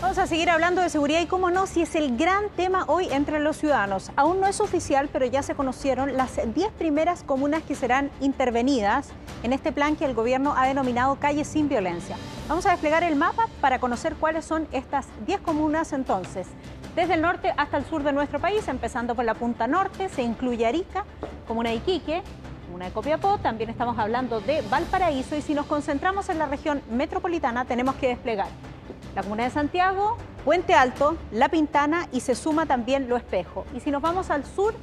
Vamos a seguir hablando de seguridad y cómo no, si es el gran tema hoy entre los ciudadanos. Aún no es oficial, pero ya se conocieron las 10 primeras comunas que serán intervenidas en este plan que el gobierno ha denominado Calles sin Violencia. Vamos a desplegar el mapa para conocer cuáles son estas 10 comunas entonces. Desde el norte hasta el sur de nuestro país, empezando por la punta norte, se incluye Arica, comuna de Iquique, comuna de Copiapó, también estamos hablando de Valparaíso y si nos concentramos en la región metropolitana tenemos que desplegar la Comuna de Santiago, Puente Alto, La Pintana y se suma también Lo Espejo. Y si nos vamos al sur,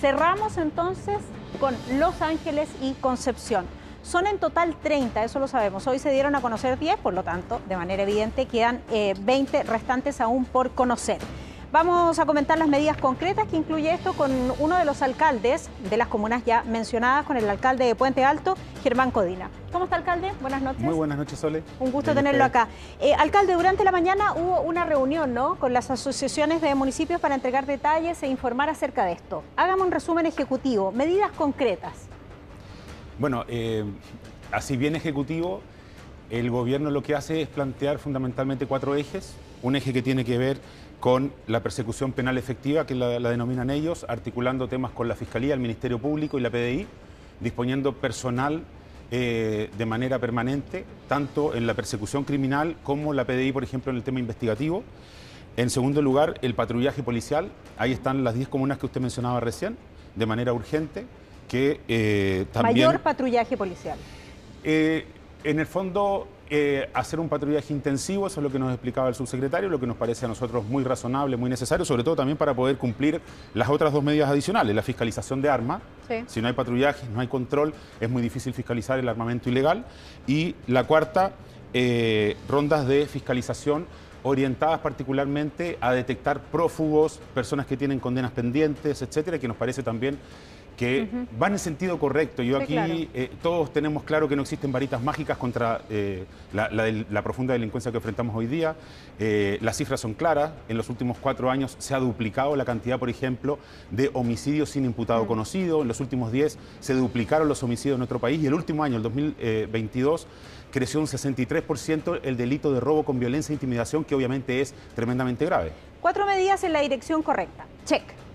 cerramos entonces con Los Ángeles y Concepción. Son en total 30, eso lo sabemos. Hoy se dieron a conocer 10, por lo tanto, de manera evidente, quedan 20 eh, restantes aún por conocer. Vamos a comentar las medidas concretas que incluye esto con uno de los alcaldes de las comunas ya mencionadas, con el alcalde de Puente Alto, Germán Codina. ¿Cómo está, alcalde? Buenas noches. Muy buenas noches, Sole. Un gusto tenerlo acá. Eh, alcalde, durante la mañana hubo una reunión ¿no? con las asociaciones de municipios para entregar detalles e informar acerca de esto. Hágame un resumen ejecutivo, medidas concretas. Bueno, eh, así bien ejecutivo, el gobierno lo que hace es plantear fundamentalmente cuatro ejes. Un eje que tiene que ver con la persecución penal efectiva, que la, denominan ellos, articulando temas con la Fiscalía, el Ministerio Público y la PDI, disponiendo personal eh, de manera permanente, tanto en la persecución criminal como la PDI, por ejemplo, en el tema investigativo. En segundo lugar, el patrullaje policial. Ahí están las 10 comunas que usted mencionaba recién, de manera urgente, que eh, también... Mayor patrullaje policial. Eh, en el fondo, eh, hacer un patrullaje intensivo, eso es lo que nos explicaba el subsecretario, lo que nos parece a nosotros muy razonable, muy necesario, sobre todo también para poder cumplir las otras dos medidas adicionales, la fiscalización de armas, si no hay patrullaje, no hay control, es muy difícil fiscalizar el armamento ilegal, y la cuarta, eh, rondas de fiscalización orientadas particularmente a detectar prófugos, personas que tienen condenas pendientes, etcétera, que nos parece también que van en sentido correcto. Yo aquí eh, todos tenemos claro que no existen varitas mágicas contra eh, la, profunda delincuencia que enfrentamos hoy día. Eh, las cifras son claras. En los últimos cuatro años se ha duplicado la cantidad, por ejemplo, de homicidios sin imputado conocido. En los últimos diez se duplicaron los homicidios en nuestro país y el último año, el 2022, creció un 63% el delito de robo con violencia e intimidación, que obviamente es tremendamente grave. Cuatro medidas en la dirección correcta. Check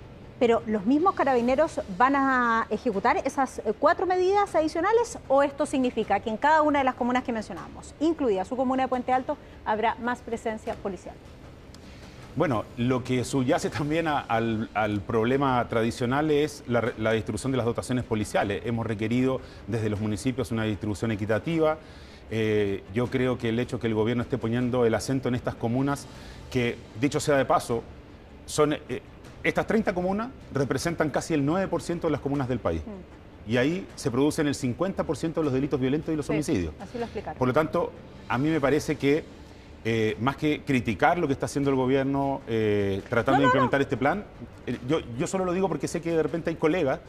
pero ¿los mismos carabineros van a ejecutar esas eh, cuatro medidas adicionales o esto significa que en cada una de las comunas que mencionamos, incluida su comuna de Puente Alto, habrá más presencia policial? Bueno, lo que subyace también al, problema tradicional es la, distribución de las dotaciones policiales. Hemos requerido desde los municipios una distribución equitativa. Eh, yo creo que el hecho que el gobierno esté poniendo el acento en estas comunas, que dicho sea de paso, son eh, estas 30 comunas representan casi el 9% de las comunas del país. Mm. Y ahí se producen el 50% de los delitos violentos y los homicidios. Así lo explicaron. Por lo tanto, a mí me parece que eh, más que criticar lo que está haciendo el gobierno eh, tratando de implementar este plan, eh, yo, yo solo lo digo porque sé que de repente hay colegas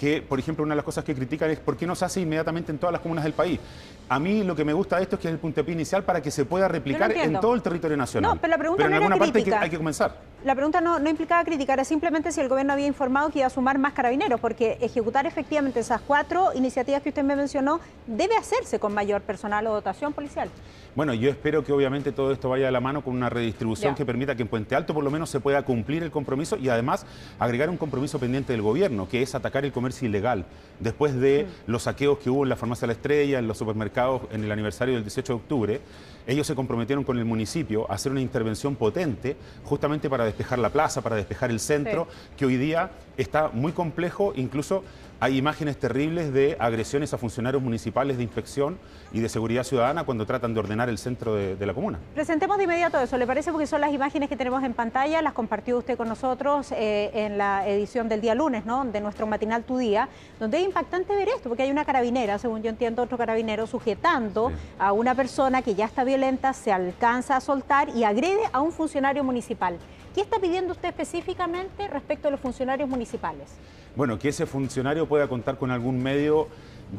que, por ejemplo, una de las cosas que critican es por qué no se hace inmediatamente en todas las comunas del país. A mí lo que me gusta de esto es que es el puntapié inicial para que se pueda replicar en todo el territorio nacional. No, pero la pregunta en alguna parte hay que, comenzar. La pregunta no, no implicaba criticar, es simplemente si el gobierno había informado que iba a sumar más carabineros, porque ejecutar efectivamente esas cuatro iniciativas que usted me mencionó debe hacerse con mayor personal o dotación policial. Bueno, yo espero que obviamente todo esto vaya de la mano con una redistribución que permita que en Puente Alto por lo menos se pueda cumplir el compromiso y además agregar un compromiso pendiente del gobierno, que es atacar el comercio ilegal. Después de mm. los saqueos que hubo en la farmacia La Estrella, en los supermercados en el aniversario del 18 de octubre, ellos se comprometieron con el municipio a hacer una intervención potente justamente para despejar la plaza, para despejar el centro, que hoy día está muy complejo, incluso hay imágenes terribles de agresiones a funcionarios municipales de inspección y de seguridad ciudadana cuando tratan de ordenar el centro de, la comuna. Presentemos de inmediato eso, ¿le parece? Porque son las imágenes que tenemos en pantalla, las compartió usted con nosotros eh, en la edición del día lunes, ¿no? De nuestro matinal Tu Día, donde es impactante ver esto, porque hay una carabinera, según yo entiendo, otro carabinero sujetando a una persona que ya está violenta, se alcanza a soltar y agrede a un funcionario municipal. ¿Qué está pidiendo usted específicamente respecto a los funcionarios municipales? Bueno, que ese funcionario pueda contar con algún medio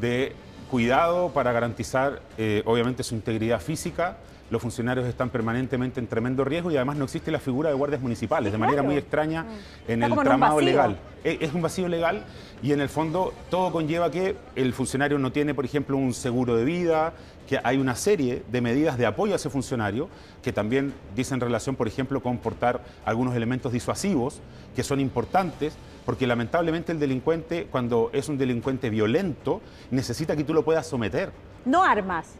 de cuidado para garantizar, eh, obviamente, su integridad física los funcionarios están permanentemente en tremendo riesgo y además no existe la figura de guardias municipales, de manera muy extraña mm. en el tramado legal. Es un vacío legal y en el fondo todo conlleva que el funcionario no tiene, por ejemplo, un seguro de vida, que hay una serie de medidas de apoyo a ese funcionario que también dicen relación, por ejemplo, con portar algunos elementos disuasivos que son importantes porque lamentablemente el delincuente, cuando es un delincuente violento, necesita que tú lo puedas someter. No armas.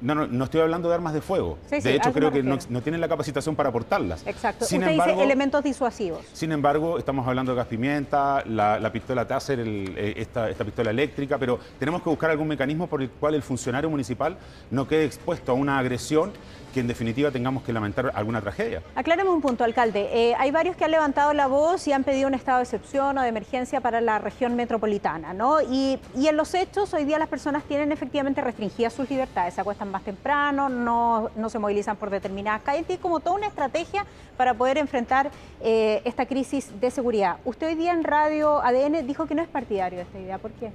No, no, no estoy hablando de armas de fuego. de hecho, creo que no, tienen la capacitación para portarlas. Exacto. Sin Usted dice elementos disuasivos. Sin embargo, estamos hablando de gas pimienta, la, pistola Taser, eh, esta, esta, pistola eléctrica, pero tenemos que buscar algún mecanismo por el cual el funcionario municipal no quede expuesto a una agresión que en definitiva tengamos que lamentar alguna tragedia. Acláreme un punto, alcalde. Eh, hay varios que han levantado la voz y han pedido un estado de excepción o de emergencia para la región metropolitana, ¿no? Y, en los hechos, hoy día las personas tienen efectivamente restringidas sus libertades, se acuestan más temprano, no, no se movilizan por determinadas calles, y como toda una estrategia para poder enfrentar eh, esta crisis de seguridad. Usted hoy día en Radio ADN dijo que no es partidario de esta idea, ¿por qué?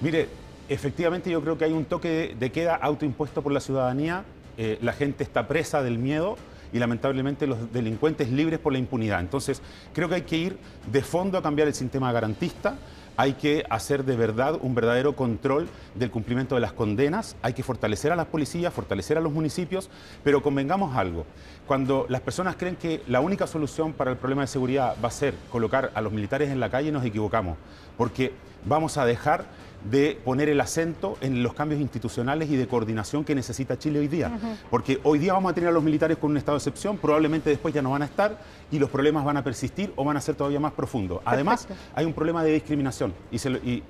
Mire, efectivamente yo creo que hay un toque de queda autoimpuesto por la ciudadanía eh, la gente está presa del miedo y lamentablemente los delincuentes libres por la impunidad. Entonces, creo que hay que ir de fondo a cambiar el sistema garantista, hay que hacer de verdad un verdadero control del cumplimiento de las condenas, hay que fortalecer a las policías, fortalecer a los municipios, pero convengamos algo, cuando las personas creen que la única solución para el problema de seguridad va a ser colocar a los militares en la calle, nos equivocamos, porque vamos a dejar de poner el acento en los cambios institucionales y de coordinación que necesita Chile hoy día. Porque hoy día vamos a tener a los militares con un estado de excepción, probablemente después ya no van a estar y los problemas van a persistir o van a ser todavía más profundos. Además, hay un problema de discriminación y,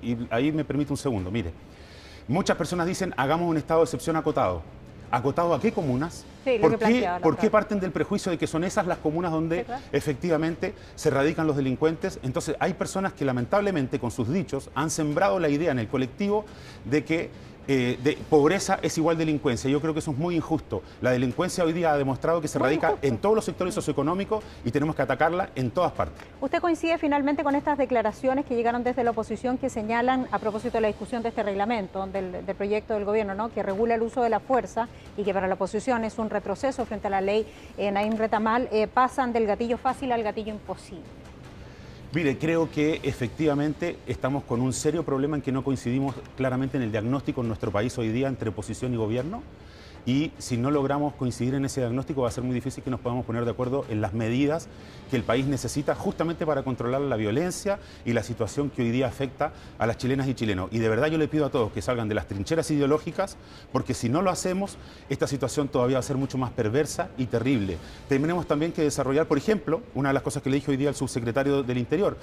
y ahí me permite un segundo. Mire, muchas personas dicen hagamos un estado de excepción acotado. ¿Acotado a qué comunas? ¿Por, qué, parten del prejuicio de que son esas las comunas donde efectivamente se radican los delincuentes? Entonces hay personas que lamentablemente con sus dichos han sembrado la idea en el colectivo de que eh, de pobreza es igual delincuencia. Yo creo que eso es muy injusto. La delincuencia hoy día ha demostrado que se radica en todos los sectores socioeconómicos y tenemos que atacarla en todas partes. ¿Usted coincide finalmente con estas declaraciones que llegaron desde la oposición que señalan, a propósito de la discusión de este reglamento, del, proyecto del gobierno, ¿no? que regula el uso de la fuerza y que para la oposición es un retroceso frente a la ley en Naim Retamal, eh, pasan del gatillo fácil al gatillo imposible? Mire, creo que efectivamente estamos con un serio problema en que no coincidimos claramente en el diagnóstico en nuestro país hoy día entre oposición y gobierno y si no logramos coincidir en ese diagnóstico va a ser muy difícil que nos podamos poner de acuerdo en las medidas que el país necesita justamente para controlar la violencia y la situación que hoy día afecta a las chilenas y chilenos. Y de verdad yo le pido a todos que salgan de las trincheras ideológicas porque si no lo hacemos, esta situación todavía va a ser mucho más perversa y terrible. Tenemos también que desarrollar, por ejemplo, una de las cosas que le dije hoy día al subsecretario del Interior,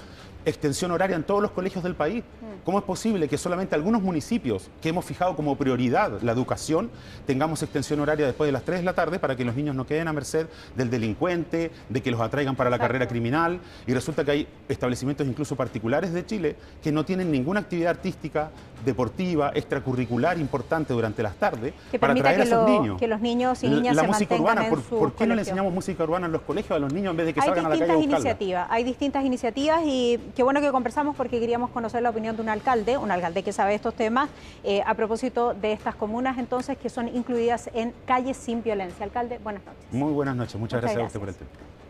extensión horaria en todos los colegios del país. ¿Cómo es posible que solamente algunos municipios que hemos fijado como prioridad la educación tengamos extensión horaria después de las 3 de la tarde para que los niños no queden a merced del delincuente, de que los atraigan para la carrera criminal? Y resulta que hay establecimientos incluso particulares de Chile que no tienen ninguna actividad artística, deportiva, extracurricular importante durante las tardes para atraer a esos niños. Que los niños y niñas la, música urbana, ¿por, qué no le enseñamos música urbana en los colegios a los niños en vez de que salgan a la calle a iniciativas, Hay distintas iniciativas y qué bueno que conversamos porque queríamos conocer la opinión de un alcalde, un alcalde que sabe estos temas, eh, a propósito de estas comunas entonces que son incluidas en calles sin violencia. Alcalde, buenas noches. Muy buenas noches, muchas, gracias, a usted por el tiempo.